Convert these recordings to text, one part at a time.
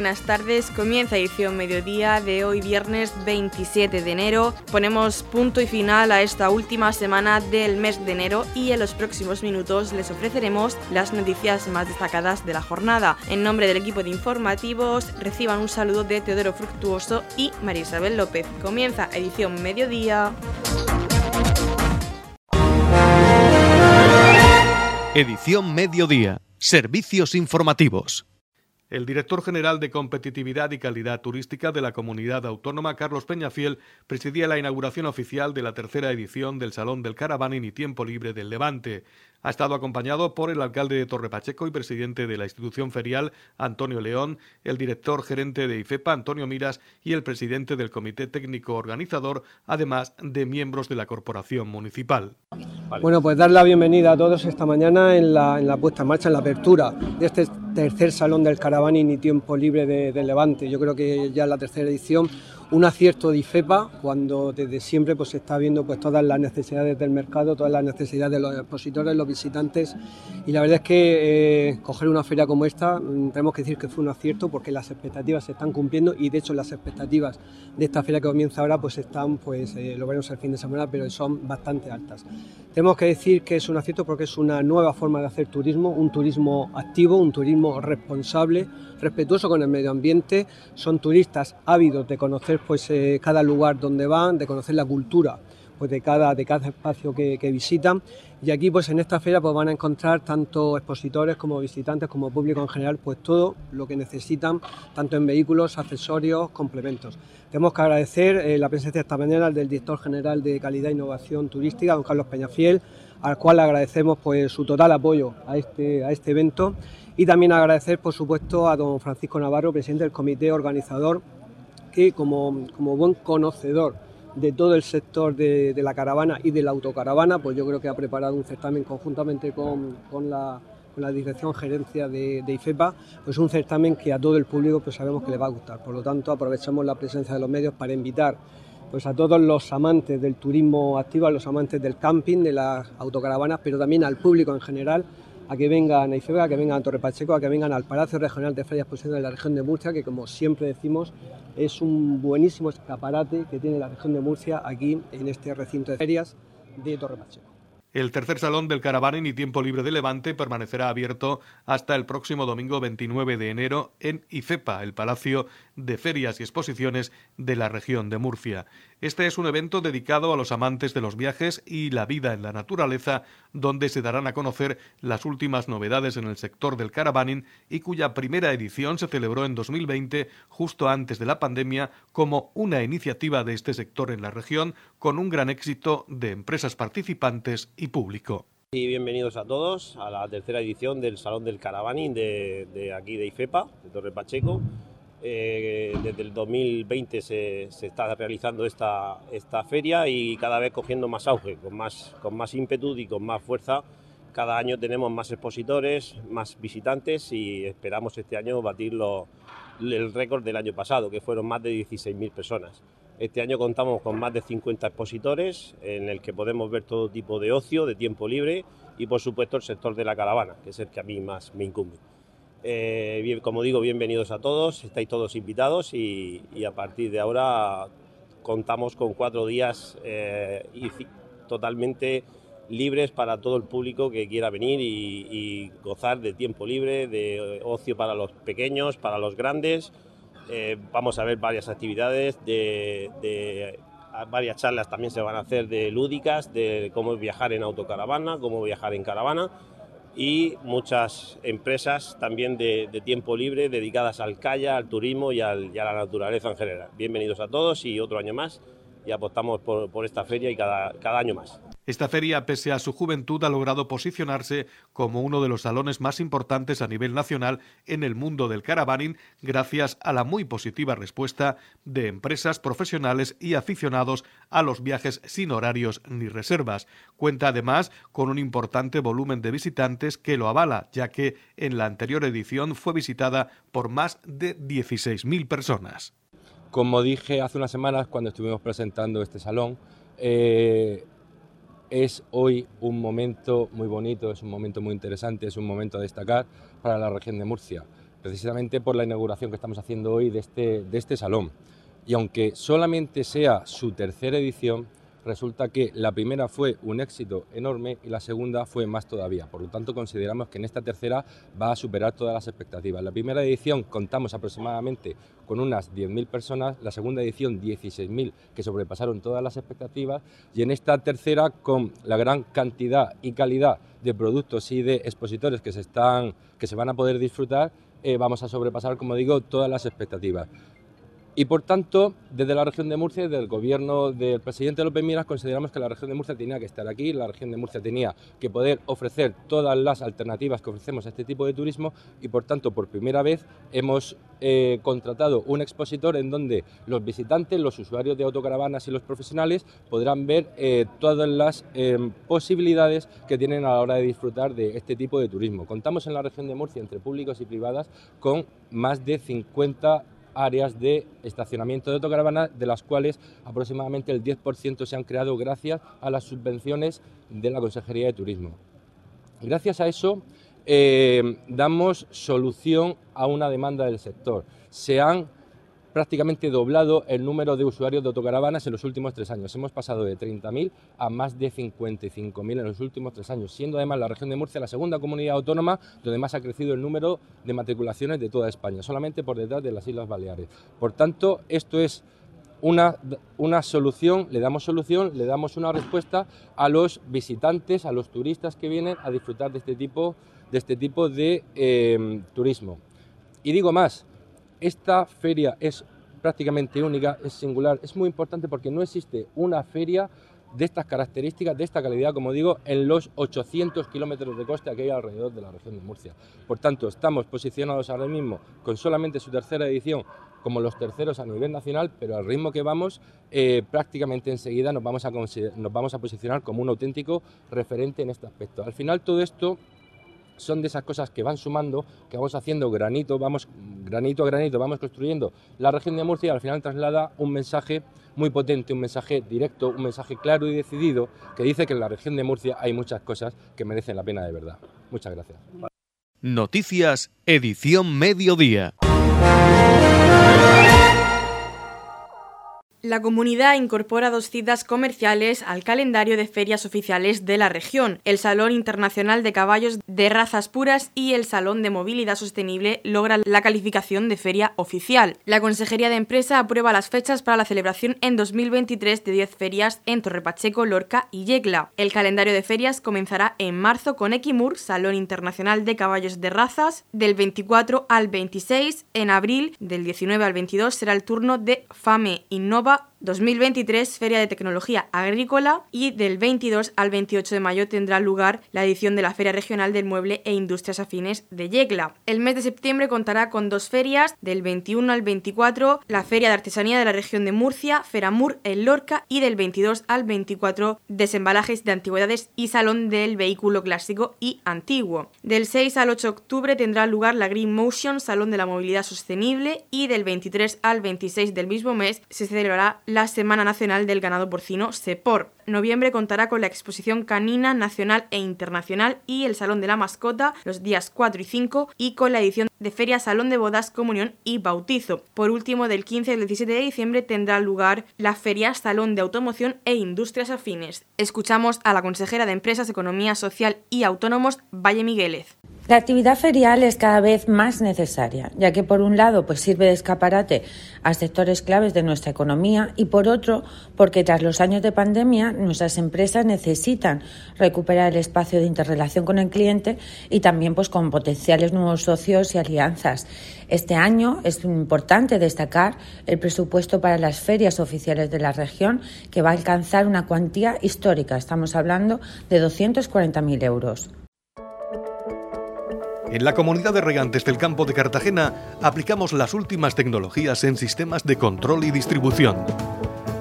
buenas tardes. Comienza edición mediodía de hoy viernes 27 de enero. Ponemos punto y final a esta última semana del mes de enero y en los próximos minutos les ofreceremos las noticias más destacadas de la jornada. En nombre del equipo de informativos reciban un saludo de Teodoro Fructuoso y María Isabel López. Comienza edición mediodía. Edición mediodía. Servicios informativos. El director general de Competitividad y Calidad Turística de la Comunidad Autónoma, Carlos Peñafiel, presidía la inauguración oficial de la tercera edición del Salón del Caravaning y Tiempo Libre del Levante. Ha estado acompañado por el alcalde de Torrepacheco y presidente de la institución ferial, Antonio León, el director gerente de IFEPA, Antonio Miras, y el presidente del Comité Técnico Organizador, además de miembros de la corporación municipal. Bueno, pues dar la bienvenida a todos esta mañana en la, puesta en marcha, en la apertura de este tercer Salón del Caravaning y Tiempo Libre de, Levante. Yo creo que ya es la tercera edición un acierto de IFEPA cuando desde siempre pues se está viendo pues todas las necesidades del mercado, todas las necesidades de los expositores, los visitantes y la verdad es que eh, coger una feria como esta mm, tenemos que decir que fue un acierto porque las expectativas se están cumpliendo y de hecho las expectativas de esta feria que comienza ahora pues están pues eh, lo veremos el fin de semana pero son bastante altas. Tenemos que decir que es un acierto porque es una nueva forma de hacer turismo, un turismo activo, un turismo responsable, respetuoso con el medio ambiente, son turistas ávidos de conocer pues eh, cada lugar donde van, de conocer la cultura pues de cada, de cada espacio que, visitan. Y aquí pues en esta feria pues van a encontrar tanto expositores como visitantes como público en general pues todo lo que necesitan tanto en vehículos, accesorios, complementos. Tenemos que agradecer eh, la presencia esta mañana del director general de Calidad e Innovación Turística, don Carlos Peñafiel, al cual agradecemos pues su total apoyo a este, a este evento y también agradecer por supuesto a don Francisco Navarro, presidente del comité organizador que como, como buen conocedor de todo el sector de, la caravana y de la autocaravana, pues yo creo que ha preparado un certamen conjuntamente con, la, Dirección Gerencia de, IFEPA, pues un certamen que a todo el público pues sabemos que le va a gustar. Por lo tanto, aprovechamos la presencia de los medios para invitar pues a todos los amantes del turismo activo, a los amantes del camping, de las autocaravanas, pero también al público en general, a que vengan a Ifeba, a que vengan a Torre Pacheco, a que vengan al Palacio Regional de Ferias Exposiciones de la región de Murcia, que como siempre decimos es un buenísimo escaparate que tiene la región de Murcia aquí en este recinto de ferias de Torre Pacheco. El tercer salón del Caravaning y Tiempo Libre de Levante permanecerá abierto hasta el próximo domingo 29 de enero en IFEPA, el Palacio de Ferias y Exposiciones de la región de Murcia. Este es un evento dedicado a los amantes de los viajes y la vida en la naturaleza, donde se darán a conocer las últimas novedades en el sector del caravaning y cuya primera edición se celebró en 2020, justo antes de la pandemia, como una iniciativa de este sector en la región, con un gran éxito de empresas participantes y público. Y bienvenidos a todos a la tercera edición del Salón del Caravaning de, de aquí de IFEPA, de Torre Pacheco. Eh, desde el 2020 se, está realizando esta, feria y cada vez cogiendo más auge, con más, con ímpetu y con más fuerza. Cada año tenemos más expositores, más visitantes y esperamos este año batir el récord del año pasado, que fueron más de 16.000 personas. Este año contamos con más de 50 expositores en el que podemos ver todo tipo de ocio, de tiempo libre y por supuesto el sector de la caravana, que es el que a mí más me incumbe. Eh, como digo, bienvenidos a todos, estáis todos invitados y, a partir de ahora contamos con cuatro días eh, totalmente libres para todo el público que quiera venir y, gozar de tiempo libre, de ocio para los pequeños, para los grandes. Eh, vamos a ver varias actividades, de, varias charlas también se van a hacer de lúdicas, de cómo viajar en autocaravana, cómo viajar en caravana y muchas empresas también de, tiempo libre dedicadas al calla, al turismo y, a la naturaleza en general. Bienvenidos a todos y otro año más y apostamos por, esta feria y cada año más. Esta feria, pese a su juventud, ha logrado posicionarse como uno de los salones más importantes a nivel nacional en el mundo del caravaning, gracias a la muy positiva respuesta de empresas, profesionales y aficionados a los viajes sin horarios ni reservas. Cuenta además con un importante volumen de visitantes que lo avala, ya que en la anterior edición fue visitada por más de 16.000 personas. Como dije hace unas semanas cuando estuvimos presentando este salón, eh, es hoy un momento muy bonito, es un momento muy interesante, es un momento a destacar para la región de Murcia. precisamente por la inauguración que estamos haciendo hoy de este, de este salón. Y aunque solamente sea su tercera edición, resulta que la primera fue un éxito enorme y la segunda fue más todavía. Por lo tanto, consideramos que en esta tercera va a superar todas las expectativas. La primera edición contamos aproximadamente con unas 10.000 personas, la segunda edición 16.000 que sobrepasaron todas las expectativas y en esta tercera con la gran cantidad y calidad de productos y de expositores que se, están, que se van a poder disfrutar, eh, vamos a sobrepasar, como digo, todas las expectativas. Y por tanto, desde la región de Murcia, desde el gobierno del presidente López Miras, consideramos que la región de Murcia tenía que estar aquí, la región de Murcia tenía que poder ofrecer todas las alternativas que ofrecemos a este tipo de turismo y por tanto, por primera vez hemos eh, contratado un expositor en donde los visitantes, los usuarios de autocaravanas y los profesionales podrán ver eh, todas las eh, posibilidades que tienen a la hora de disfrutar de este tipo de turismo. Contamos en la región de Murcia, entre públicos y privadas, con más de 50 áreas de estacionamiento de autocaravanas, de las cuales aproximadamente el 10% se han creado gracias a las subvenciones de la Consejería de Turismo. Gracias a eso eh, damos solución a una demanda del sector. Se han prácticamente doblado el número de usuarios de autocaravanas en los últimos tres años. Hemos pasado de 30.000 a más de 55.000 en los últimos tres años, siendo además la región de Murcia la segunda comunidad autónoma donde más ha crecido el número de matriculaciones de toda España, solamente por detrás de las Islas Baleares. Por tanto, esto es una, una, solución, le damos solución, le damos una respuesta a los visitantes, a los turistas que vienen a disfrutar de este tipo de, este tipo de eh, turismo. Y digo más, esta feria es prácticamente única, es singular, es muy importante porque no existe una feria de estas características, de esta calidad, como digo, en los 800 kilómetros de costa que hay alrededor de la región de Murcia. Por tanto, estamos posicionados ahora mismo con solamente su tercera edición como los terceros a nivel nacional, pero al ritmo que vamos, eh, prácticamente enseguida nos vamos, a nos vamos a posicionar como un auténtico referente en este aspecto. Al final, todo esto son de esas cosas que van sumando, que vamos haciendo granito, vamos granito a granito, vamos construyendo la región de Murcia y al final traslada un mensaje muy potente, un mensaje directo, un mensaje claro y decidido que dice que en la región de Murcia hay muchas cosas que merecen la pena de verdad. Muchas gracias. Noticias, edición mediodía. La comunidad incorpora dos citas comerciales al calendario de ferias oficiales de la región. El Salón Internacional de Caballos de Razas Puras y el Salón de Movilidad Sostenible logran la calificación de feria oficial. La Consejería de Empresa aprueba las fechas para la celebración en 2023 de 10 ferias en Torrepacheco, Lorca y Yecla. El calendario de ferias comenzará en marzo con Equimur, Salón Internacional de Caballos de Razas, del 24 al 26. En abril, del 19 al 22, será el turno de FAME Innova revoir. 2023 Feria de Tecnología Agrícola y del 22 al 28 de mayo tendrá lugar la edición de la Feria Regional del Mueble e Industrias Afines de Yecla. El mes de septiembre contará con dos ferias, del 21 al 24 la Feria de Artesanía de la región de Murcia, Feramur en Lorca y del 22 al 24 Desembalajes de Antigüedades y Salón del Vehículo Clásico y Antiguo. Del 6 al 8 de octubre tendrá lugar la Green Motion, Salón de la Movilidad Sostenible y del 23 al 26 del mismo mes se celebrará la Semana Nacional del Ganado Porcino SEPOR. Noviembre contará con la exposición canina nacional e internacional y el Salón de la Mascota los días 4 y 5 y con la edición de Feria Salón de Bodas, Comunión y Bautizo. Por último, del 15 al 17 de diciembre tendrá lugar la Feria Salón de Automoción e Industrias Afines. Escuchamos a la consejera de Empresas, Economía Social y Autónomos, Valle Migueles. La actividad ferial es cada vez más necesaria, ya que por un lado pues sirve de escaparate a sectores claves de nuestra economía y por otro porque tras los años de pandemia nuestras empresas necesitan recuperar el espacio de interrelación con el cliente y también pues con potenciales nuevos socios y alianzas. Este año es importante destacar el presupuesto para las ferias oficiales de la región que va a alcanzar una cuantía histórica. Estamos hablando de 240.000 euros. En la comunidad de regantes del campo de Cartagena aplicamos las últimas tecnologías en sistemas de control y distribución,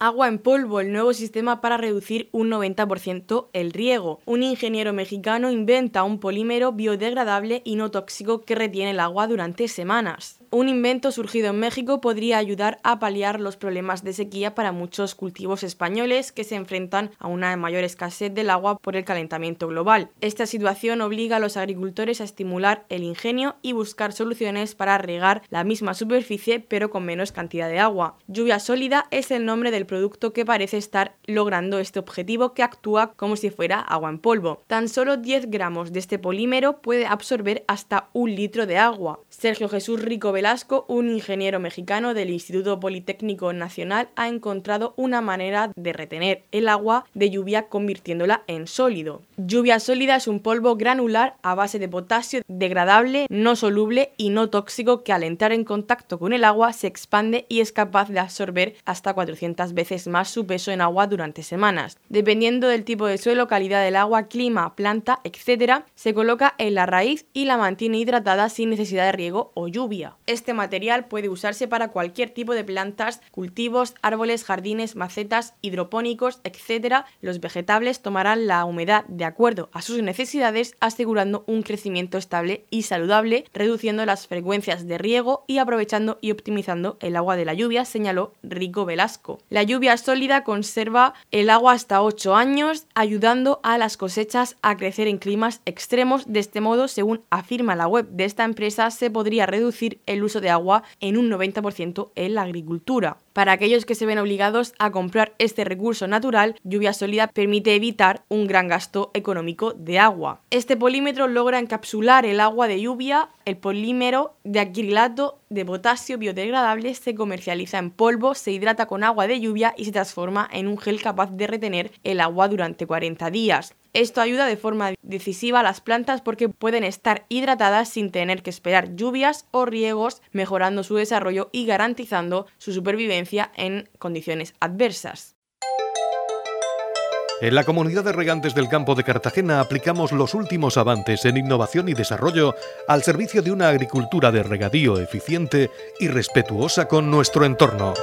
Agua en polvo, el nuevo sistema para reducir un 90% el riego. Un ingeniero mexicano inventa un polímero biodegradable y no tóxico que retiene el agua durante semanas. Un invento surgido en México podría ayudar a paliar los problemas de sequía para muchos cultivos españoles que se enfrentan a una mayor escasez del agua por el calentamiento global. Esta situación obliga a los agricultores a estimular el ingenio y buscar soluciones para regar la misma superficie pero con menos cantidad de agua. Lluvia sólida es el nombre del producto que parece estar logrando este objetivo que actúa como si fuera agua en polvo. Tan solo 10 gramos de este polímero puede absorber hasta un litro de agua. Sergio Jesús Rico Velasco, un ingeniero mexicano del Instituto Politécnico Nacional, ha encontrado una manera de retener el agua de lluvia convirtiéndola en sólido. Lluvia sólida es un polvo granular a base de potasio degradable, no soluble y no tóxico que al entrar en contacto con el agua se expande y es capaz de absorber hasta 400 veces más su peso en agua durante semanas. Dependiendo del tipo de suelo, calidad del agua, clima, planta, etc., se coloca en la raíz y la mantiene hidratada sin necesidad de riego o lluvia. Este material puede usarse para cualquier tipo de plantas, cultivos, árboles, jardines, macetas, hidropónicos, etc. Los vegetables tomarán la humedad de acuerdo a sus necesidades, asegurando un crecimiento estable y saludable, reduciendo las frecuencias de riego y aprovechando y optimizando el agua de la lluvia, señaló Rico Velasco. La lluvia sólida conserva el agua hasta 8 años, ayudando a las cosechas a crecer en climas extremos. De este modo, según afirma la web de esta empresa, se podría reducir el uso de agua en un 90% en la agricultura. Para aquellos que se ven obligados a comprar este recurso natural, lluvia sólida permite evitar un gran gasto económico de agua. Este polímetro logra encapsular el agua de lluvia. El polímero de acrilato de potasio biodegradable se comercializa en polvo, se hidrata con agua de lluvia y se transforma en un gel capaz de retener el agua durante 40 días. Esto ayuda de forma decisiva a las plantas porque pueden estar hidratadas sin tener que esperar lluvias o riegos, mejorando su desarrollo y garantizando su supervivencia en condiciones adversas. En la comunidad de regantes del campo de Cartagena aplicamos los últimos avances en innovación y desarrollo al servicio de una agricultura de regadío eficiente y respetuosa con nuestro entorno.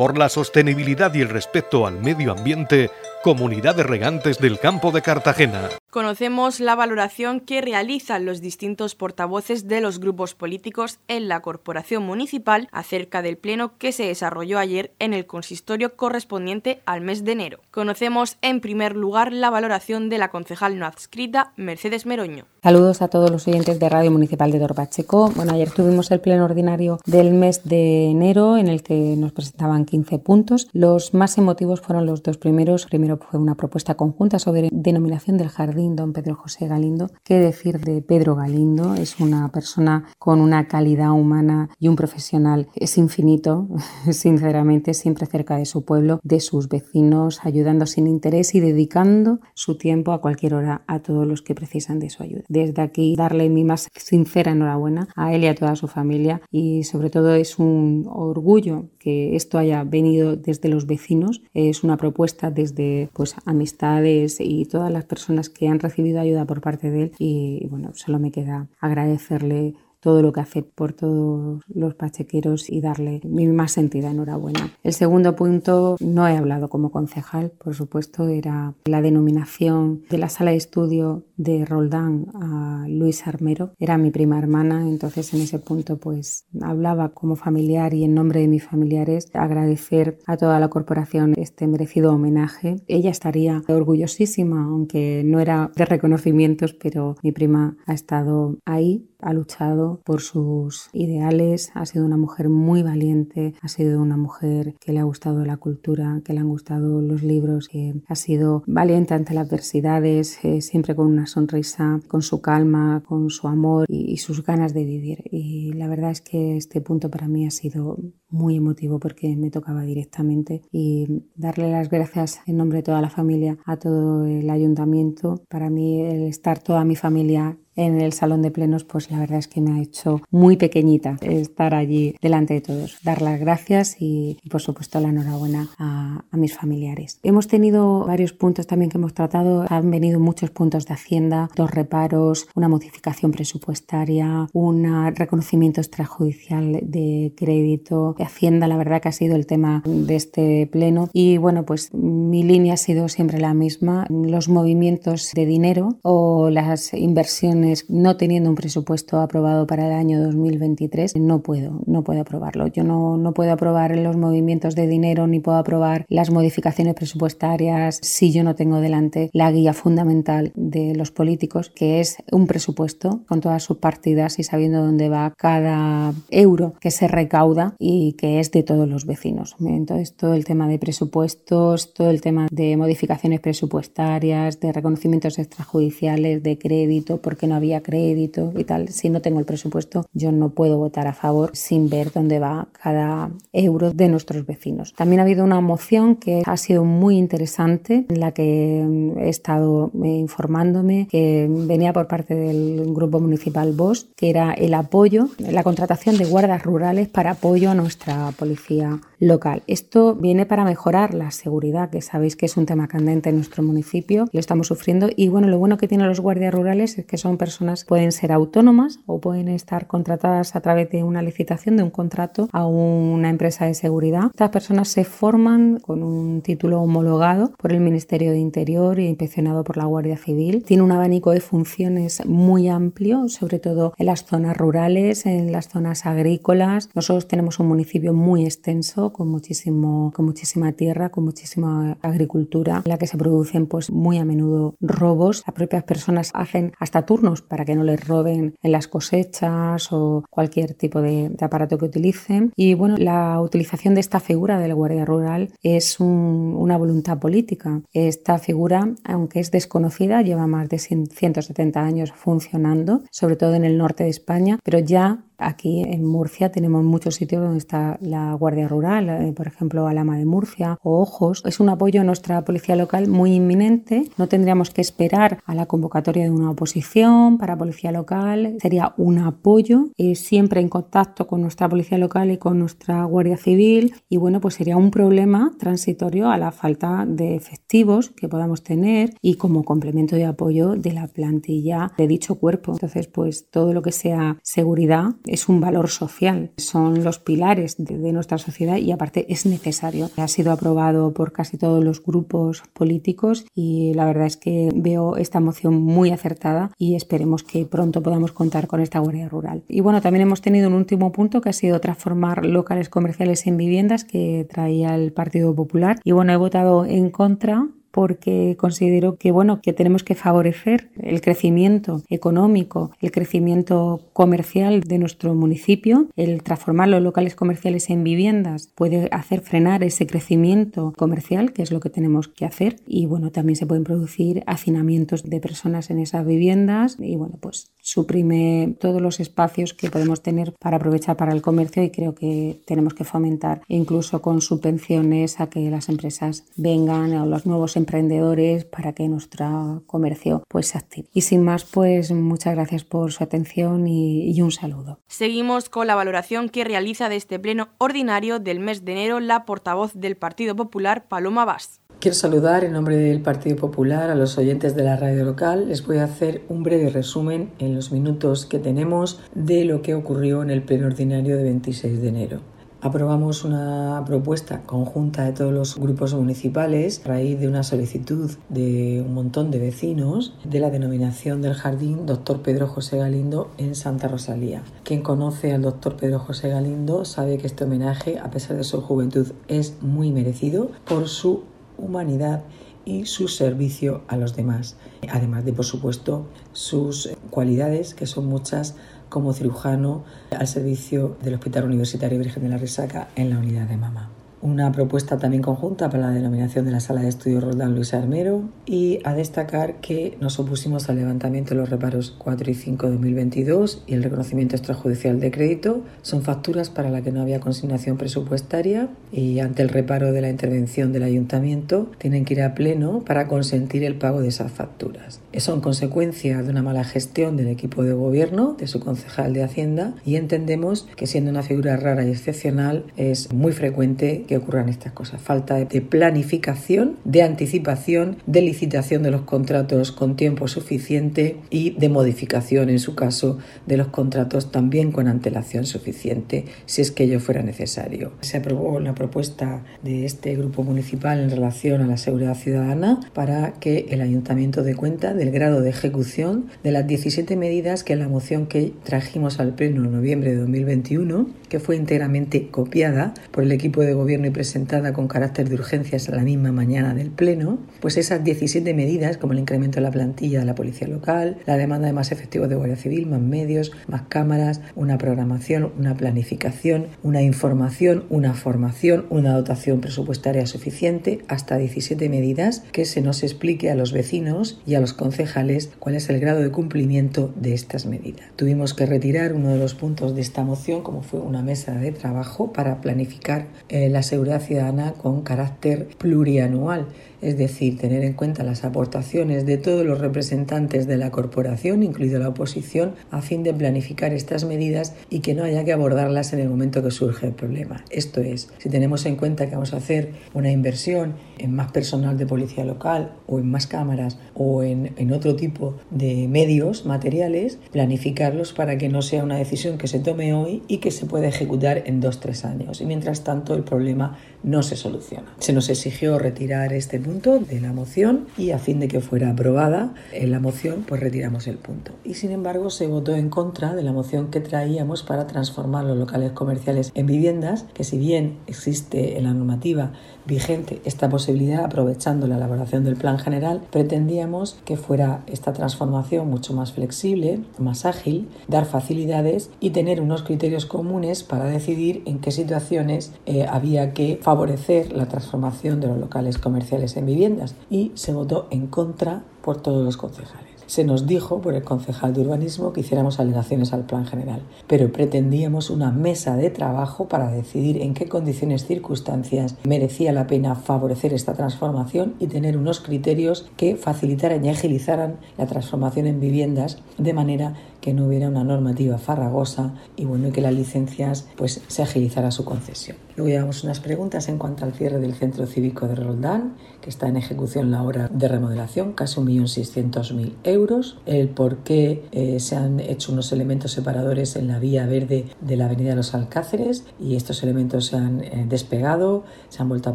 Por la sostenibilidad y el respeto al medio ambiente, Comunidad de Regantes del Campo de Cartagena. Conocemos la valoración que realizan los distintos portavoces de los grupos políticos en la Corporación Municipal acerca del pleno que se desarrolló ayer en el consistorio correspondiente al mes de enero. Conocemos en primer lugar la valoración de la concejal no adscrita Mercedes Meroño. Saludos a todos los oyentes de Radio Municipal de Torpacheco. Bueno, ayer tuvimos el pleno ordinario del mes de enero en el que nos presentaban 15 puntos. Los más emotivos fueron los dos primeros. Primero fue una propuesta conjunta sobre denominación del jardín don Pedro José Galindo. ¿Qué decir de Pedro Galindo? Es una persona con una calidad humana y un profesional. Es infinito, sinceramente, siempre cerca de su pueblo, de sus vecinos, ayudando sin interés y dedicando su tiempo a cualquier hora a todos los que precisan de su ayuda. Desde aquí, darle mi más sincera enhorabuena a él y a toda su familia y sobre todo es un orgullo que esto haya venido desde los vecinos. Es una propuesta desde pues amistades y todas las personas que han recibido ayuda por parte de él y bueno, solo me queda agradecerle todo lo que hace por todos los pachequeros y darle mi más sentida enhorabuena. El segundo punto, no he hablado como concejal, por supuesto, era la denominación de la sala de estudio de Roldán a Luis Armero. Era mi prima hermana, entonces en ese punto pues hablaba como familiar y en nombre de mis familiares agradecer a toda la corporación este merecido homenaje. Ella estaría orgullosísima, aunque no era de reconocimientos, pero mi prima ha estado ahí ha luchado por sus ideales, ha sido una mujer muy valiente, ha sido una mujer que le ha gustado la cultura, que le han gustado los libros, que ha sido valiente ante las adversidades, eh, siempre con una sonrisa, con su calma, con su amor y, y sus ganas de vivir. Y la verdad es que este punto para mí ha sido muy emotivo porque me tocaba directamente y darle las gracias en nombre de toda la familia a todo el ayuntamiento. Para mí el estar toda mi familia en el salón de plenos, pues la verdad es que me ha hecho muy pequeñita estar allí delante de todos. Dar las gracias y, por supuesto la enhorabuena a, a, mis familiares. Hemos tenido varios puntos también que hemos tratado. Han venido muchos puntos de Hacienda, dos reparos, una modificación presupuestaria, un reconocimiento extrajudicial de crédito. Hacienda, la verdad que ha sido el tema de este pleno. Y bueno, pues mi línea ha sido siempre la misma. Los movimientos de dinero o las inversiones no teniendo un presupuesto aprobado para el año 2023, no puedo, no puedo aprobarlo. Yo no, no puedo aprobar los movimientos de dinero ni puedo aprobar las modificaciones presupuestarias si yo no tengo delante la guía fundamental de los políticos, que es un presupuesto con todas sus partidas y sabiendo dónde va cada euro que se recauda y que es de todos los vecinos. Entonces, todo el tema de presupuestos, todo el tema de modificaciones presupuestarias, de reconocimientos extrajudiciales, de crédito, porque no había crédito y tal. Si no tengo el presupuesto, yo no puedo votar a favor sin ver dónde va cada euro de nuestros vecinos. También ha habido una moción que ha sido muy interesante, en la que mm, he estado eh, informándome, que venía por parte del Grupo Municipal BOS, que era el apoyo, la contratación de guardas rurales para apoyo a nuestra policía local. Esto viene para mejorar la seguridad, que sabéis que es un tema candente en nuestro municipio, lo estamos sufriendo y bueno, lo bueno que tienen los guardias rurales es que son personas, pueden ser autónomas o pueden estar contratadas a través de una licitación, de un contrato a una empresa de seguridad. Estas personas se forman con un título homologado por el Ministerio de Interior y inspeccionado por la Guardia Civil. Tiene un abanico de funciones muy amplio, sobre todo en las zonas rurales, en las zonas agrícolas. Nosotros tenemos un municipio muy extenso con, muchísimo, con muchísima tierra, con muchísima agricultura, en la que se producen pues muy a menudo robos. Las propias personas hacen hasta turnos para que no les roben en las cosechas o cualquier tipo de, aparato que utilicen. Y bueno, la utilización de esta figura del guardia rural es una voluntad política. Esta figura, aunque es desconocida, lleva más de 170 años funcionando, sobre todo en el norte de España, pero ya Aquí en Murcia tenemos muchos sitios donde está la Guardia Rural, eh, por ejemplo, Alama de Murcia o Ojos. Es un apoyo a nuestra policía local muy inminente. No tendríamos que esperar a la convocatoria de una oposición para policía local. Sería un apoyo eh, siempre en contacto con nuestra policía local y con nuestra Guardia Civil. Y bueno, pues sería un problema transitorio a la falta de efectivos que podamos tener y como complemento de apoyo de la plantilla de dicho cuerpo. Entonces, pues todo lo que sea seguridad es un valor social, son los pilares de, nuestra sociedad y aparte es necesario. Ha sido aprobado por casi todos los grupos políticos y la verdad es que veo esta moción muy acertada y esperemos que pronto podamos contar con esta Guardia Rural. Y bueno, también hemos tenido un último punto que ha sido transformar locales comerciales en viviendas que traía el Partido Popular y bueno, he votado en contra porque considero que bueno que tenemos que favorecer el crecimiento económico, el crecimiento comercial de nuestro municipio, el transformar los locales comerciales en viviendas puede hacer frenar ese crecimiento comercial, que es lo que tenemos que hacer. Y bueno, también se pueden producir hacinamientos de personas en esas viviendas. Y bueno, pues suprime todos los espacios que podemos tener para aprovechar para el comercio y creo que tenemos que fomentar incluso con subvenciones a que las empresas vengan o los nuevos emprendedores para que nuestro comercio pues se active. Y sin más, pues muchas gracias por su atención y, y un saludo. Seguimos con la valoración que realiza de este pleno ordinario del mes de enero la portavoz del Partido Popular, Paloma Vaz. Quiero saludar en nombre del Partido Popular a los oyentes de la radio local. Les voy a hacer un breve resumen en los minutos que tenemos de lo que ocurrió en el pleno ordinario de 26 de enero. Aprobamos una propuesta conjunta de todos los grupos municipales a raíz de una solicitud de un montón de vecinos de la denominación del jardín Dr. Pedro José Galindo en Santa Rosalía. Quien conoce al Dr. Pedro José Galindo sabe que este homenaje, a pesar de su juventud, es muy merecido por su humanidad y su servicio a los demás, además de, por supuesto, sus cualidades, que son muchas, como cirujano al servicio del Hospital Universitario Virgen de la Resaca en la unidad de Mama. Una propuesta también conjunta para la denominación de la Sala de Estudios Roldán Luis Armero y a destacar que nos opusimos al levantamiento de los reparos 4 y 5 de 2022 y el reconocimiento extrajudicial de crédito. Son facturas para las que no había consignación presupuestaria y ante el reparo de la intervención del ayuntamiento tienen que ir a pleno para consentir el pago de esas facturas. Son consecuencia de una mala gestión del equipo de gobierno, de su concejal de Hacienda y entendemos que siendo una figura rara y excepcional es muy frecuente que ocurran estas cosas. Falta de planificación, de anticipación, de licitación de los contratos con tiempo suficiente y de modificación, en su caso, de los contratos también con antelación suficiente, si es que ello fuera necesario. Se aprobó la propuesta de este grupo municipal en relación a la seguridad ciudadana para que el ayuntamiento dé cuenta del grado de ejecución de las 17 medidas que la moción que trajimos al Pleno en noviembre de 2021, que fue íntegramente copiada por el equipo de gobierno y presentada con carácter de urgencias a la misma mañana del Pleno, pues esas 17 medidas, como el incremento de la plantilla de la policía local, la demanda de más efectivos de Guardia Civil, más medios, más cámaras, una programación, una planificación, una información, una formación, una dotación presupuestaria suficiente, hasta 17 medidas que se nos explique a los vecinos y a los concejales cuál es el grado de cumplimiento de estas medidas. Tuvimos que retirar uno de los puntos de esta moción, como fue una mesa de trabajo para planificar eh, la seguridad ciudadana con carácter plurianual es decir, tener en cuenta las aportaciones de todos los representantes de la corporación, incluido la oposición, a fin de planificar estas medidas y que no haya que abordarlas en el momento que surge el problema. Esto es, si tenemos en cuenta que vamos a hacer una inversión en más personal de policía local o en más cámaras o en, en otro tipo de medios materiales, planificarlos para que no sea una decisión que se tome hoy y que se pueda ejecutar en dos, tres años. Y mientras tanto el problema no se soluciona. Se nos exigió retirar este punto de la moción y a fin de que fuera aprobada en la moción, pues retiramos el punto. Y sin embargo se votó en contra de la moción que traíamos para transformar los locales comerciales en viviendas, que si bien existe en la normativa vigente esta posibilidad, aprovechando la elaboración del plan general, pretendíamos que fuera esta transformación mucho más flexible, más ágil, dar facilidades y tener unos criterios comunes para decidir en qué situaciones eh, había que favorecer la transformación de los locales comerciales en viviendas y se votó en contra por todos los concejales. Se nos dijo por el concejal de urbanismo que hiciéramos alegaciones al plan general, pero pretendíamos una mesa de trabajo para decidir en qué condiciones circunstancias merecía la pena favorecer esta transformación y tener unos criterios que facilitaran y agilizaran la transformación en viviendas de manera que no hubiera una normativa farragosa y bueno y que las licencias pues se agilizara su concesión. Luego llevamos unas preguntas en cuanto al cierre del centro cívico de Roldán, que está en ejecución la obra de remodelación, casi 1.600.000 euros, el por qué eh, se han hecho unos elementos separadores en la vía verde de la avenida Los Alcáceres y estos elementos se han eh, despegado, se han vuelto a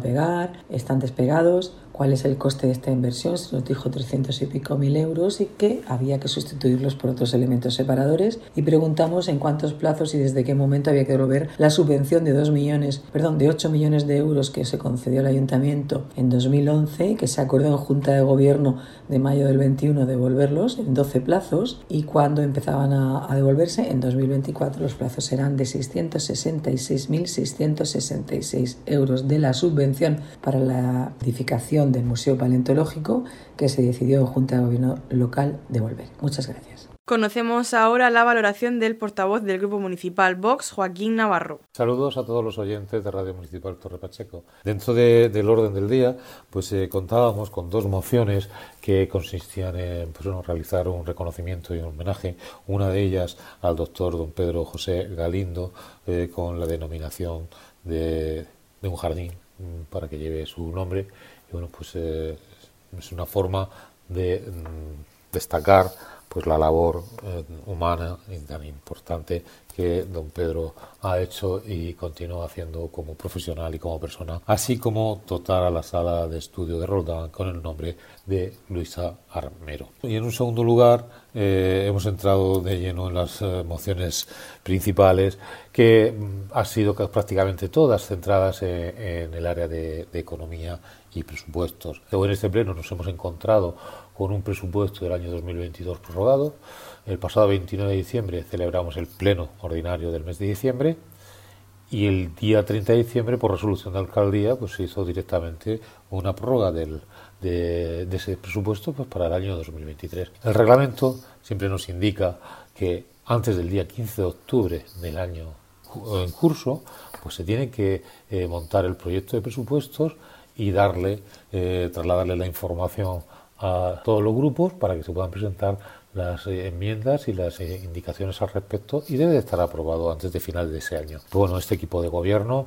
pegar, están despegados, cuál es el coste de esta inversión, se nos dijo 300 y pico mil euros y que había que sustituirlos por otros elementos separadores. Y preguntamos en cuántos plazos y desde qué momento había que devolver la subvención de 2 millones, perdón, de 8 millones de euros que se concedió al ayuntamiento en 2011, que se acordó en Junta de Gobierno de mayo del 21 devolverlos en 12 plazos y cuando empezaban a, a devolverse en 2024 los plazos eran de 666.666 euros de la subvención para la edificación del Museo Paleontológico que se decidió en Junta de Gobierno local devolver. Muchas gracias. Conocemos ahora la valoración del portavoz del Grupo Municipal Vox, Joaquín Navarro. Saludos a todos los oyentes de Radio Municipal Torre Pacheco. Dentro del orden del día, pues eh, contábamos con dos mociones que consistían en pues, realizar un reconocimiento y un homenaje. Una de ellas al doctor don Pedro José Galindo, eh, con la denominación de, de un jardín mm, para que lleve su nombre bueno, pues eh, es una forma de mm, destacar pues la labor eh, humana y tan importante que don Pedro ha hecho y continúa haciendo como profesional y como persona, así como dotar a la sala de estudio de Roldán con el nombre de Luisa Armero. Y en un segundo lugar, eh, hemos entrado de lleno en las mociones principales, que mm, han sido prácticamente todas centradas en, el área de economía y presupuestos. En este pleno nos hemos encontrado con un presupuesto del año 2022 prorrogado. El pasado 29 de diciembre celebramos el pleno ordinario del mes de diciembre y el día 30 de diciembre, por resolución de alcaldía, pues se hizo directamente una prórroga del, de, ese presupuesto pues, para el año 2023. El reglamento siempre nos indica que antes del día 15 de octubre del año en curso, pues se tiene que eh, montar el proyecto de presupuestos y darle, eh, trasladarle la información a todos los grupos para que se puedan presentar las eh, enmiendas y las indicaciones al respecto y debe de estar aprobado antes de final de ese año. Bueno, este equipo de gobierno,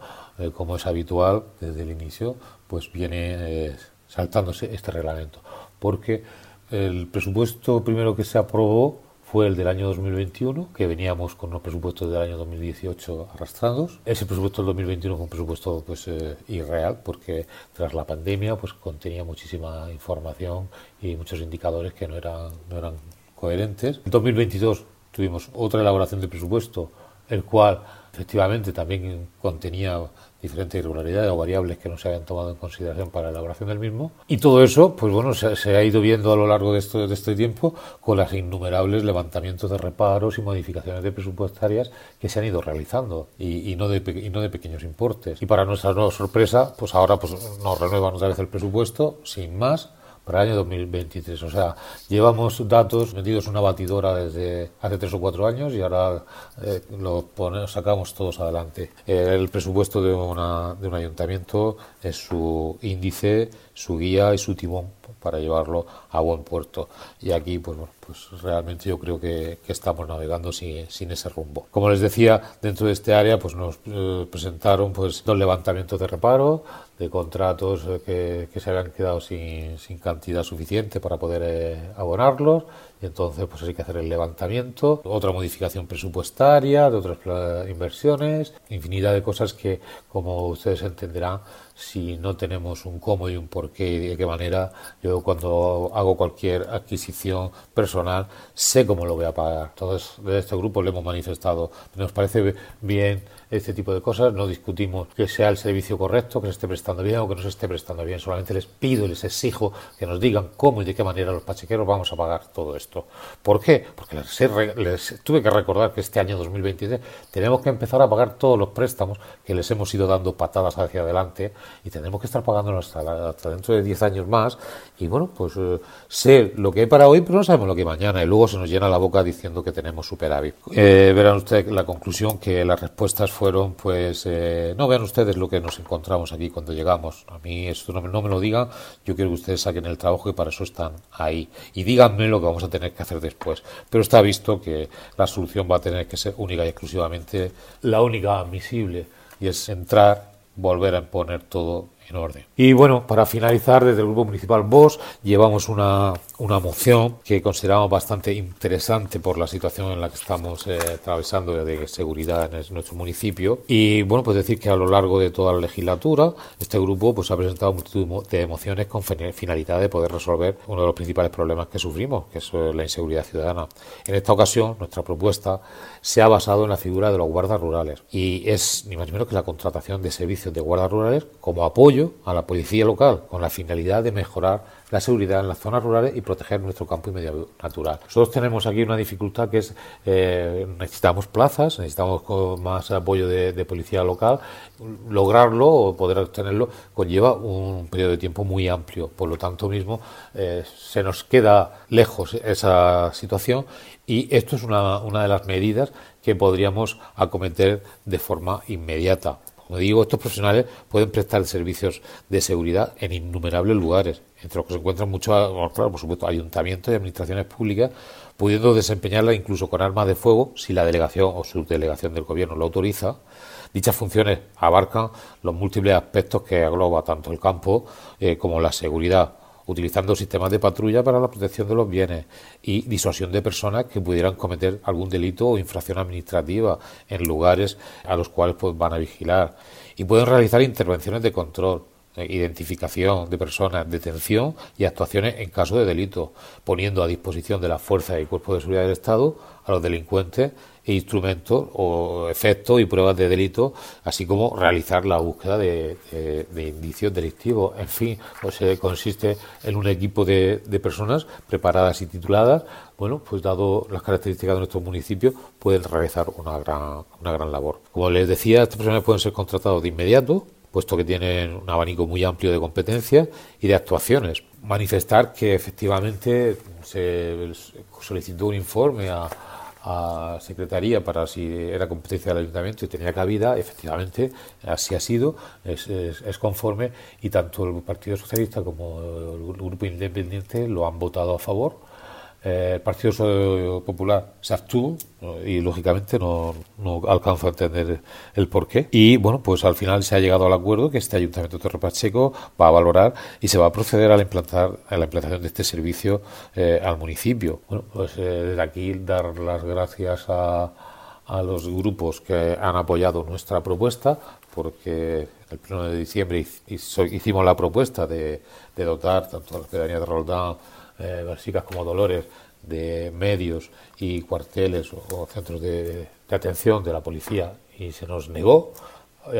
como es habitual desde el inicio, pues viene saltándose este reglamento, porque el presupuesto primero que se aprobó fue el del año 2021, que veníamos con los presupuestos del año 2018 arrastrados. Ese presupuesto del 2021 fue un presupuesto pues eh, irreal, porque tras la pandemia pues contenía muchísima información y muchos indicadores que no eran, no eran coherentes. En 2022 tuvimos otra elaboración de presupuesto, el cual efectivamente también contenía diferentes irregularidades o variables que no se habían tomado en consideración para la elaboración del mismo. Y todo eso, pues bueno, se, ha ido viendo a lo largo de, esto, de este tiempo con las innumerables levantamientos de reparos y modificaciones de presupuestarias que se han ido realizando y, no, de, y no de pequeños importes. Y para nuestra nueva sorpresa, pues ahora pues, nos renuevan otra vez el presupuesto, sin más, para el año 2023. O sea, llevamos datos metidos en una batidora desde hace tres o cuatro años y ahora eh, lo sacamos todos adelante. El presupuesto de, una, de un ayuntamiento es su índice, su guía y su timón para llevarlo a buen puerto. Y aquí, pues, pues realmente yo creo que, estamos navegando sin, sin, ese rumbo. Como les decía, dentro de este área, pues nos eh, presentaron pues dos levantamientos de reparo, de contratos eh, que, se habían quedado sin, cantidad suficiente para poder eh, abonarlos y entonces pues hay que hacer el levantamiento, otra modificación presupuestaria de otras inversiones, infinidad de cosas que como ustedes entenderán si no tenemos un cómo y un por qué y de qué manera, yo cuando hago cualquier adquisición personal sé cómo lo voy a pagar. Entonces, de este grupo le hemos manifestado, nos parece bien este tipo de cosas, no discutimos que sea el servicio correcto, que se esté prestando bien o que no se esté prestando bien, solamente les pido y les exijo que nos digan cómo y de qué manera los pachequeros vamos a pagar todo esto. ¿Por qué? Porque les, tuve que recordar que este año 2023 tenemos que empezar a pagar todos los préstamos que les hemos ido dando patadas hacia adelante y tendremos que estar pagándolos hasta, dentro de 10 años más y bueno, pues eh, sé lo que hay para hoy, pero no sabemos lo que hay mañana y luego se nos llena la boca diciendo que tenemos superávit. Eh, verán ustedes la conclusión que las respuestas fueron, pues, eh, no vean ustedes lo que nos encontramos aquí cuando llegamos. A mí esto no, me lo digan, yo quiero que ustedes saquen el trabajo y para eso están ahí. Y díganme lo que vamos a tener que hacer después. Pero está visto que la solución va a tener que ser única y exclusivamente la única admisible y es entrar, volver a poner todo orden. Y bueno, para finalizar, desde el Grupo Municipal VOS llevamos una, una moción que consideramos bastante interesante por la situación en la que estamos eh, atravesando de seguridad en nuestro municipio. Y bueno, pues decir que a lo largo de toda la legislatura, este grupo pues ha presentado multitud de mociones con finalidad de poder resolver uno de los principales problemas que sufrimos, que es eh, la inseguridad ciudadana. En esta ocasión, nuestra propuesta se ha basado en la figura de los guardas rurales y es ni más ni menos que la contratación de servicios de guardas rurales como apoyo a la policía local con la finalidad de mejorar la seguridad en las zonas rurales y proteger nuestro campo y medio natural. Nosotros tenemos aquí una dificultad que es eh, necesitamos plazas, necesitamos más apoyo de, policía local. Lograrlo o poder obtenerlo conlleva un periodo de tiempo muy amplio. Por lo tanto mismo eh, se nos queda lejos esa situación y esto es una, una de las medidas que podríamos acometer de forma inmediata. Como digo, estos profesionales pueden prestar servicios de seguridad en innumerables lugares, entre los que se encuentran muchos, claro, por supuesto, ayuntamientos y administraciones públicas, pudiendo desempeñarla incluso con armas de fuego si la delegación o subdelegación del gobierno lo autoriza. Dichas funciones abarcan los múltiples aspectos que agloba tanto el campo eh, como la seguridad, utilizando sistemas de patrulla para la protección de los bienes y disuasión de personas que pudieran cometer algún delito o infracción administrativa en lugares a los cuales pues, van a vigilar. Y pueden realizar intervenciones de control, identificación de personas, detención y actuaciones en caso de delito, poniendo a disposición de las fuerzas y cuerpos de seguridad del Estado a los delincuentes instrumentos o efectos y pruebas de delito, así como realizar la búsqueda de, indicios delictivos. En fin, pues eh, consiste en un equipo de, personas preparadas y tituladas, bueno, pues dado las características de nuestro municipio, pueden realizar una gran, una gran labor. Como les decía, estas personas pueden ser contratados de inmediato, puesto que tienen un abanico muy amplio de competencias y de actuaciones. Manifestar que efectivamente se solicitó un informe a, a Secretaría para si era competencia del Ayuntamiento y tenía cabida, efectivamente así ha sido, es, es, conforme y tanto el Partido Socialista como el Grupo Independiente lo han votado a favor eh, el Partido Popular se abstuvo y lógicamente no, no, alcanzo a entender el porqué. Y bueno, pues al final se ha llegado al acuerdo que este Ayuntamiento de Torre Pacheco va a valorar y se va a proceder a la, implantar, a la implantación de este servicio eh, al municipio. Bueno, pues eh, desde aquí dar las gracias a, los grupos que han apoyado nuestra propuesta porque el 1 de diciembre hicimos la propuesta de, de dotar tanto a la pedanía de Roldán eh, como Dolores, de medios y cuarteles o, centros de, atención de la policía y se nos negó,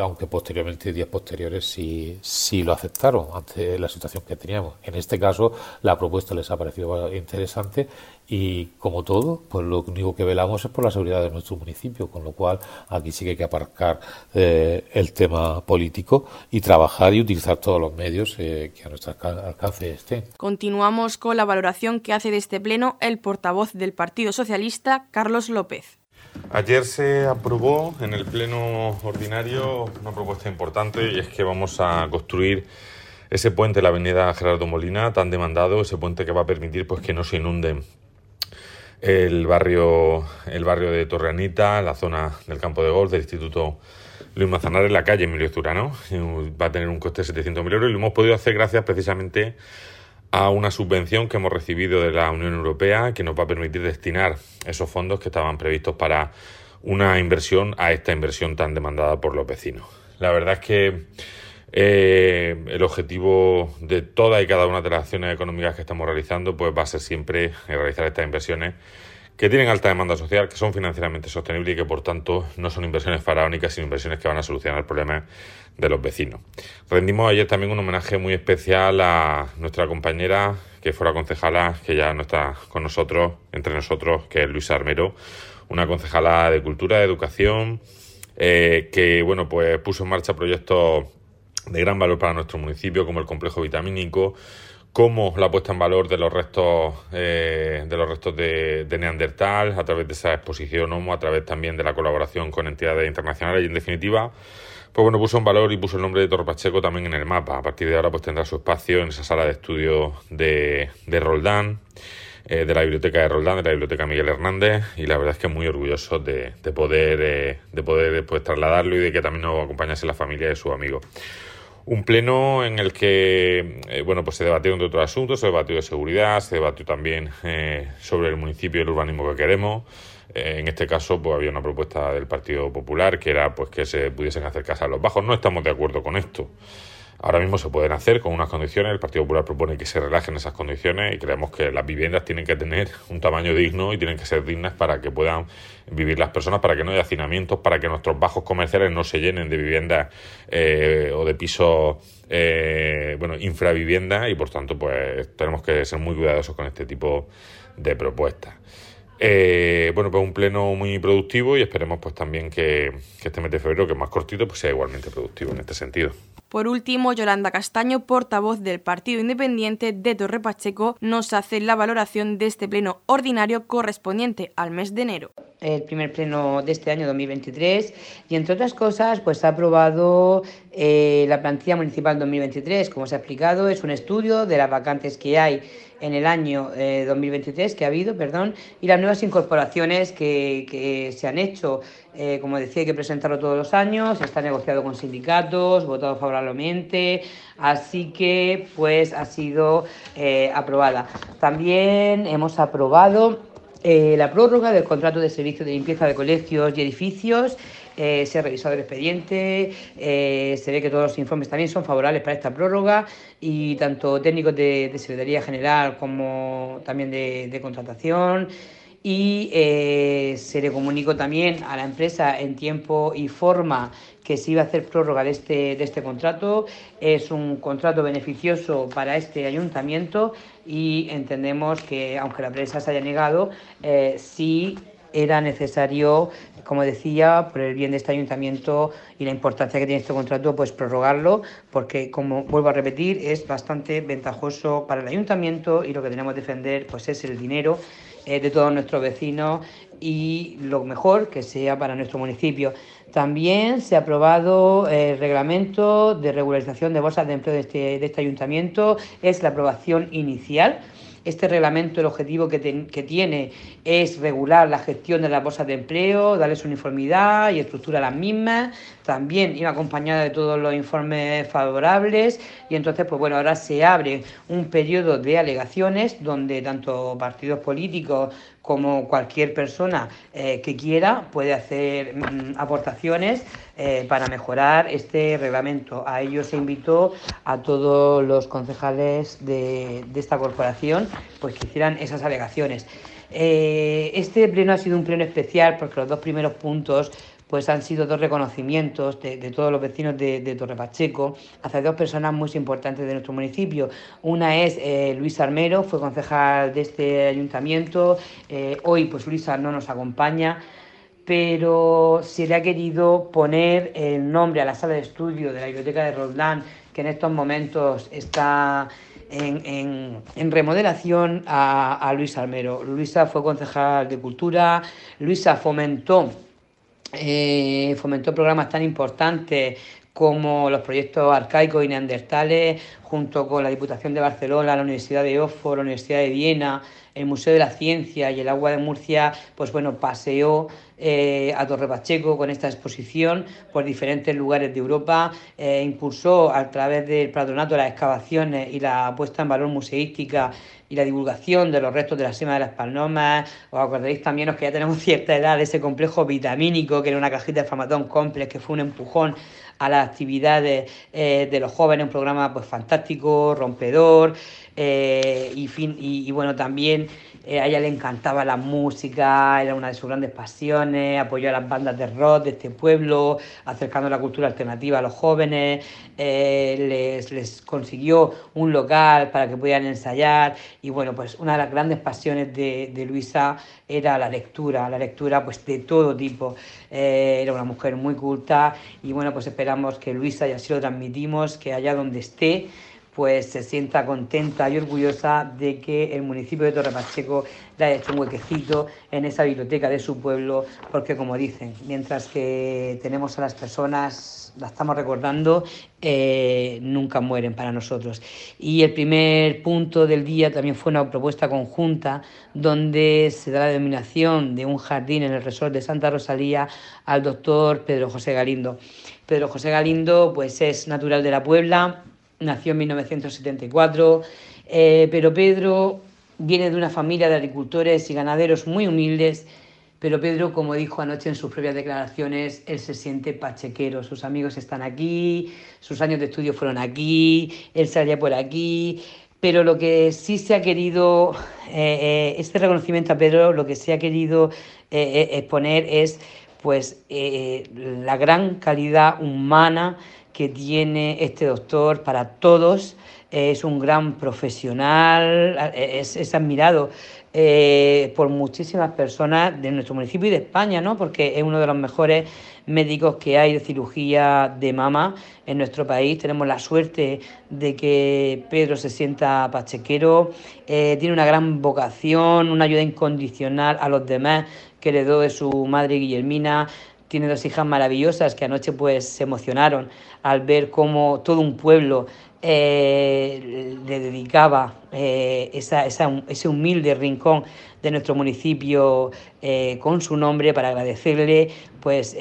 aunque posteriormente, días posteriores, sí, sí lo aceptaron ante la situación que teníamos. En este caso, la propuesta les ha parecido interesante y como todo, pues lo único que velamos es por la seguridad de nuestro municipio, con lo cual aquí sí que hay que aparcar eh, el tema político y trabajar y utilizar todos los medios eh, que a nuestro alcance estén. Continuamos con la valoración que hace de este pleno el portavoz del Partido Socialista, Carlos López. Ayer se aprobó en el pleno ordinario una propuesta importante y es que vamos a construir ese puente de la avenida Gerardo Molina tan demandado, ese puente que va a permitir pues que no se inunden el barrio, el barrio de Torreanita, la zona del campo de golf del Instituto Luis Manzanares, la calle Emilio Zurano. Va a tener un coste de 700.000 euros y lo hemos podido hacer gracias precisamente a una subvención que hemos recibido de la Unión Europea que nos va a permitir destinar esos fondos que estaban previstos para una inversión a esta inversión tan demandada por los vecinos. La verdad es que eh, el objetivo de todas y cada una de las acciones económicas que estamos realizando pues va a ser siempre realizar estas inversiones que tienen alta demanda social, que son financieramente sostenibles y que por tanto no son inversiones faraónicas, sino inversiones que van a solucionar el problema de los vecinos. Rendimos ayer también un homenaje muy especial a nuestra compañera, que fue la concejala, que ya no está con nosotros, entre nosotros, que es Luisa Armero, una concejala de cultura, de educación, eh, que bueno, pues puso en marcha proyectos de gran valor para nuestro municipio, como el complejo vitamínico, como la puesta en valor de los restos eh, de los restos de, Neandertal a través de esa exposición Homo, a través también de la colaboración con entidades internacionales y en definitiva pues bueno, puso en valor y puso el nombre de Torre Pacheco también en el mapa. A partir de ahora pues tendrá su espacio en esa sala de estudio de, de Roldán, eh, de la biblioteca de Roldán, de la biblioteca Miguel Hernández, y la verdad es que muy orgulloso de, de poder, eh, de poder pues, trasladarlo y de que también nos acompañase la familia de su amigo. Un pleno en el que eh, bueno, pues se debatió entre otros asuntos, se debatió de seguridad, se debatió también eh, sobre el municipio y el urbanismo que queremos. Eh, en este caso, pues había una propuesta del Partido Popular que era pues que se pudiesen hacer casas a los bajos. No estamos de acuerdo con esto. Ahora mismo se pueden hacer con unas condiciones. El Partido Popular propone que se relajen esas condiciones y creemos que las viviendas tienen que tener un tamaño digno y tienen que ser dignas para que puedan vivir las personas, para que no haya hacinamientos, para que nuestros bajos comerciales no se llenen de viviendas eh, o de pisos, eh, bueno, infraviviendas y por tanto, pues tenemos que ser muy cuidadosos con este tipo de propuestas. Eh, bueno, pues un pleno muy productivo y esperemos pues también que, que este mes de febrero, que es más cortito, pues sea igualmente productivo en este sentido. Por último, Yolanda Castaño, portavoz del Partido Independiente de Torre Pacheco, nos hace la valoración de este pleno ordinario correspondiente al mes de enero. El primer pleno de este año 2023 y entre otras cosas pues ha aprobado eh, la plantilla municipal 2023. Como se ha explicado, es un estudio de las vacantes que hay en el año 2023, eh, que ha habido, perdón, y las nuevas incorporaciones que, se han hecho. Eh, como decía, hay que presentarlo todos los años, está negociado con sindicatos, votado favorablemente, así que pues ha sido eh, aprobada. También hemos aprobado la prórroga del contrato de servicio de limpieza de colegios y edificios eh, se ha revisado el expediente, eh, se ve que todos los informes también son favorables para esta prórroga y tanto técnicos de, Secretaría General como también de, contratación y eh, se le comunicó también a la empresa en tiempo y forma que se iba a hacer prórroga de este, de este contrato. Es un contrato beneficioso para este ayuntamiento y entendemos que, aunque la empresa se haya negado, eh, sí era necesario, como decía, por el bien de este ayuntamiento y la importancia que tiene este contrato, pues prorrogarlo, porque como vuelvo a repetir, es bastante ventajoso para el ayuntamiento y lo que tenemos que defender pues es el dinero eh, de todos nuestros vecinos y lo mejor que sea para nuestro municipio. También se ha aprobado el reglamento de regularización de bolsas de empleo de este, de este ayuntamiento, es la aprobación inicial. Este reglamento, el objetivo que, tiene es regular la gestión de las bolsas de empleo, darles uniformidad y estructura a las mismas. También iba acompañada de todos los informes favorables y entonces, pues bueno, ahora se abre un periodo de alegaciones donde tanto partidos políticos como cualquier persona eh, que quiera puede hacer mm, aportaciones eh, para mejorar este reglamento. A ello se invitó a todos los concejales de, esta corporación pues, que hicieran esas alegaciones. Eh, este pleno ha sido un pleno especial porque los dos primeros puntos pues han sido dos reconocimientos de, todos los vecinos de, Torre Pacheco hacia dos personas muy importantes de nuestro municipio. Una es eh, Luis Armero, fue concejal de este ayuntamiento. Eh, hoy pues Luisa no nos acompaña, pero se le ha querido poner el nombre a la sala de estudio de la biblioteca de Roldán, que en estos momentos está en, remodelación a, a, Luis Armero. Luisa fue concejal de Cultura, Luisa fomentó eh, fomentó programas tan importantes como los proyectos arcaicos y neandertales, junto con la Diputación de Barcelona, la Universidad de Oxford, la Universidad de Viena, el Museo de la Ciencia y el Agua de Murcia, pues bueno, paseó eh, a Torre Pacheco con esta exposición por diferentes lugares de Europa, eh, impulsó a través del patronato las excavaciones y la puesta en valor museística y la divulgación de los restos de la Sima de las Palmas. Os acordaréis también, los que ya tenemos cierta edad, de ese complejo vitamínico que era una cajita de Famatón Complex, que fue un empujón a las actividades eh, de los jóvenes, un programa pues fantástico, rompedor, eh, y, fin, y, bueno, también eh, a ella le encantaba la música, era una de sus grandes pasiones, apoyó a las bandas de rock de este pueblo, acercando la cultura alternativa a los jóvenes, les, les, consiguió un local para que pudieran ensayar y bueno, pues una de las grandes pasiones de, Luisa era la lectura, la lectura pues de todo tipo, era una mujer muy culta y bueno, pues esperamos que Luisa, y así lo transmitimos, que allá donde esté, pues se sienta contenta y orgullosa de que el municipio de Torre Pacheco le haya hecho un huequecito en esa biblioteca de su pueblo, porque como dicen, mientras que tenemos a las personas, las estamos recordando, eh, nunca mueren para nosotros. Y el primer punto del día también fue una propuesta conjunta donde se da la denominación de un jardín en el resort de Santa Rosalía al doctor Pedro José Galindo. Pedro José Galindo pues es natural de la Puebla, nació en 1974, eh, pero Pedro viene de una familia de agricultores y ganaderos muy humildes, pero Pedro, como dijo anoche en sus propias declaraciones, él se siente pachequero, sus amigos están aquí, sus años de estudio fueron aquí, él salía por aquí, pero lo que sí se ha querido, eh, eh, este reconocimiento a Pedro, lo que se ha querido exponer es pues la gran calidad humana que tiene este doctor para todos. Es un gran profesional, es, admirado eh, por muchísimas personas de nuestro municipio y de España, ¿no? porque es uno de los mejores médicos que hay de cirugía de mama en nuestro país. Tenemos la suerte de que Pedro se sienta pachequero, eh, tiene una gran vocación, una ayuda incondicional a los demás que heredó de su madre Guillermina, tiene dos hijas maravillosas que anoche pues se emocionaron al ver cómo todo un pueblo eh, le dedicaba eh, ese humilde rincón de nuestro municipio eh, con su nombre para agradecerle pues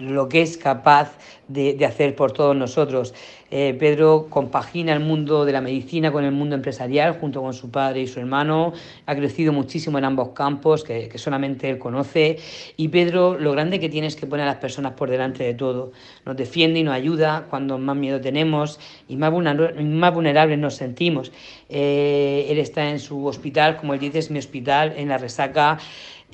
lo que es capaz de, hacer por todos nosotros. Pedro compagina el mundo de la medicina con el mundo empresarial junto con su padre y su hermano. Ha crecido muchísimo en ambos campos que, solamente él conoce. Y Pedro lo grande que tiene es que pone a las personas por delante de todo. Nos defiende y nos ayuda cuando más miedo tenemos y más, vulnerables nos sentimos. Eh, él está en su hospital, como él dice, es mi hospital, en la resaca.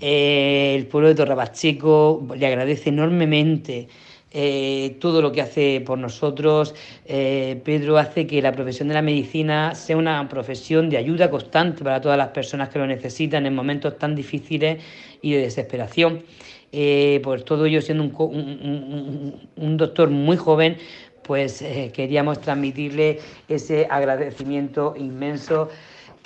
Eh, el pueblo de Torrepacheco le agradece enormemente eh, todo lo que hace por nosotros. Eh, Pedro hace que la profesión de la medicina sea una profesión de ayuda constante para todas las personas que lo necesitan en momentos tan difíciles y de desesperación. Eh, por todo ello, siendo un, doctor muy joven, pues queríamos transmitirle ese agradecimiento inmenso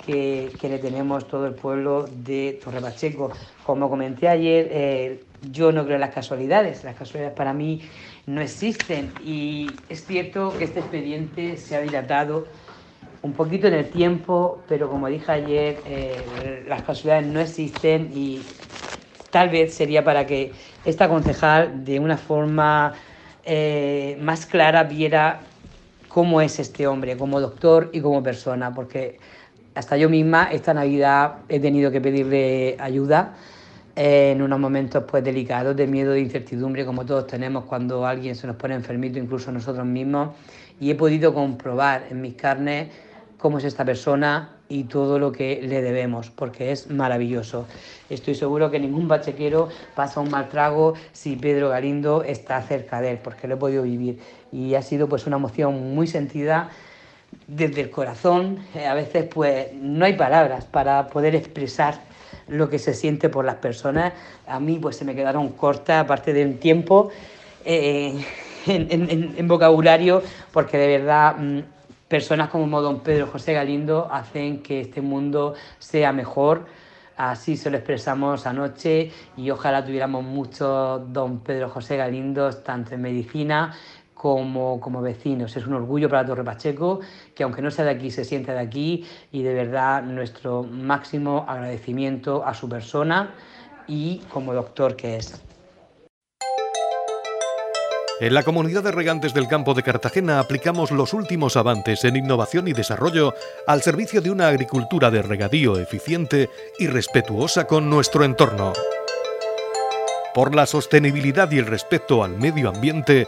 que, le tenemos todo el pueblo de Torre Pacheco. Como comenté ayer, yo no creo en las casualidades, las casualidades para mí no existen. Y es cierto que este expediente se ha dilatado un poquito en el tiempo, pero como dije ayer, eh, las casualidades no existen y tal vez sería para que esta concejal de una forma eh, más clara viera cómo es este hombre como doctor y como persona, porque hasta yo misma esta Navidad he tenido que pedirle ayuda en unos momentos pues delicados de miedo, de incertidumbre, como todos tenemos cuando alguien se nos pone enfermito, incluso nosotros mismos, y he podido comprobar en mis carnes cómo es esta persona y todo lo que le debemos, porque es maravilloso. Estoy seguro que ningún bachequero pasa un mal trago si Pedro Galindo está cerca de él, porque lo he podido vivir. Y ha sido pues una emoción muy sentida desde el corazón. A veces pues no hay palabras para poder expresar lo que se siente por las personas. A mí pues se me quedaron cortas, aparte del tiempo, eh, en, vocabulario, porque de verdad mm, personas como don Pedro José Galindo hacen que este mundo sea mejor. Así se lo expresamos anoche y ojalá tuviéramos muchos don Pedro José Galindos, tanto en medicina como, como vecinos. Es un orgullo para Torre Pacheco que aunque no sea de aquí, se sienta de aquí y de verdad nuestro máximo agradecimiento a su persona y como doctor que es. En la comunidad de regantes del campo de Cartagena aplicamos los últimos avances en innovación y desarrollo al servicio de una agricultura de regadío eficiente y respetuosa con nuestro entorno. Por la sostenibilidad y el respeto al medio ambiente,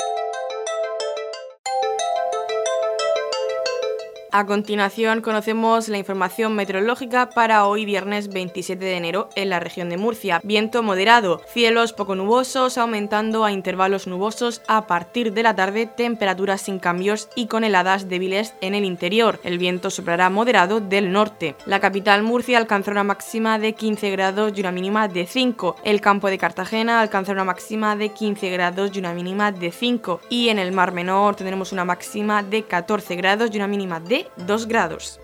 A continuación conocemos la información meteorológica para hoy viernes 27 de enero en la región de Murcia. Viento moderado, cielos poco nubosos aumentando a intervalos nubosos a partir de la tarde, temperaturas sin cambios y con heladas débiles en el interior. El viento soplará moderado del norte. La capital Murcia alcanzará una máxima de 15 grados y una mínima de 5. El campo de Cartagena alcanzará una máxima de 15 grados y una mínima de 5. Y en el Mar Menor tendremos una máxima de 14 grados y una mínima de 2 grados.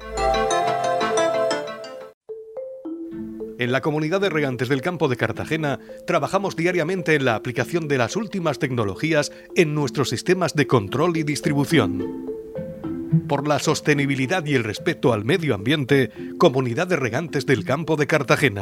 En la comunidad de regantes del campo de Cartagena trabajamos diariamente en la aplicación de las últimas tecnologías en nuestros sistemas de control y distribución. Por la sostenibilidad y el respeto al medio ambiente, Comunidad de Regantes del Campo de Cartagena.